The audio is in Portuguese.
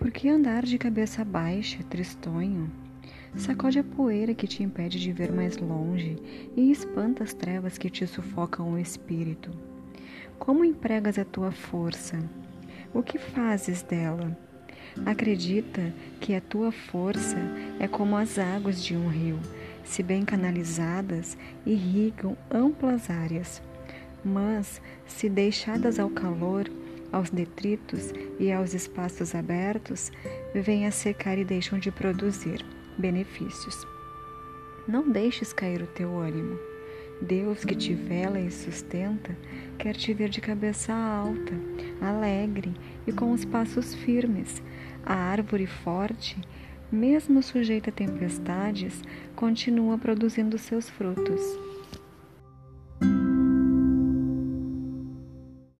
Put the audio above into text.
Por que andar de cabeça baixa, tristonho? Sacode a poeira que te impede de ver mais longe e espanta as trevas que te sufocam o espírito. Como empregas a tua força? O que fazes dela? Acredita que a tua força é como as águas de um rio, se bem canalizadas, irrigam amplas áreas. Mas, se deixadas ao calor, aos detritos e aos espaços abertos, vêm a secar e deixam de produzir benefícios. Não deixes cair o teu ânimo. Deus que te vela e sustenta, quer te ver de cabeça alta, alegre e com os passos firmes. A árvore forte, mesmo sujeita a tempestades, continua produzindo seus frutos.